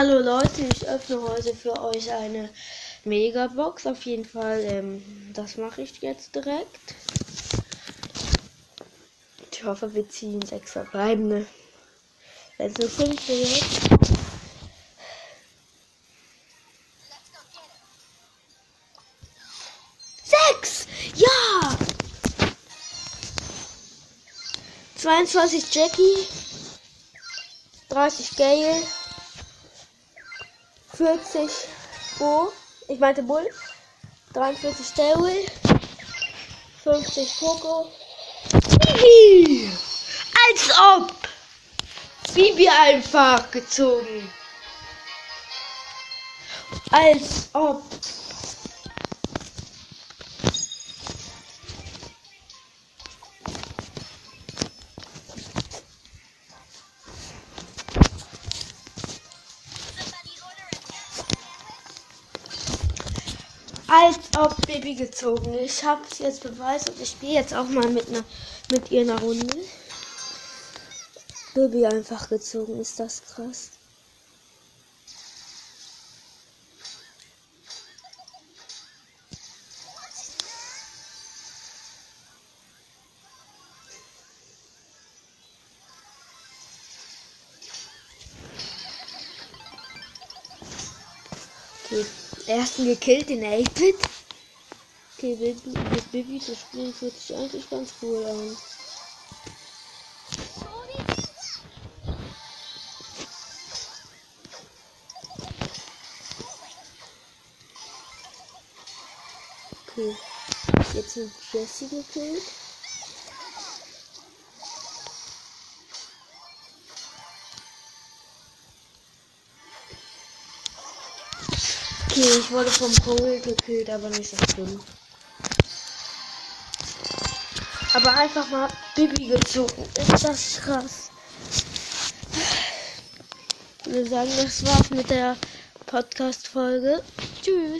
Hallo Leute, ich öffne heute für euch eine Megabox. Auf jeden Fall, ähm, das mache ich jetzt direkt. Ich hoffe, wir ziehen sechs verbleibende. Wenn es nur fünf wird. Sechs! Ja! 22 Jackie. 30 Gale. 40 Bo, ich meinte Bull, 43 Daryl, 50 Poco. Bibi! Als ob! Bibi einfach gezogen. Als ob. Als ob Baby gezogen. Ich hab's jetzt beweist und ich spiele jetzt auch mal mit, ne, mit ihr eine Runde. Baby einfach gezogen, ist das krass. Okay, ersten gekillt, den 8-Bit. Okay, mit Bibi zu spielen fühlt sich eigentlich ganz cool an. Okay, jetzt sind Jesse gekillt. Okay, ich wurde vom Pole gekillt, aber nicht so schlimm. Aber einfach mal Bibi gezogen. Ist das krass. Würde sagen, das war's mit der Podcast-Folge. Tschüss.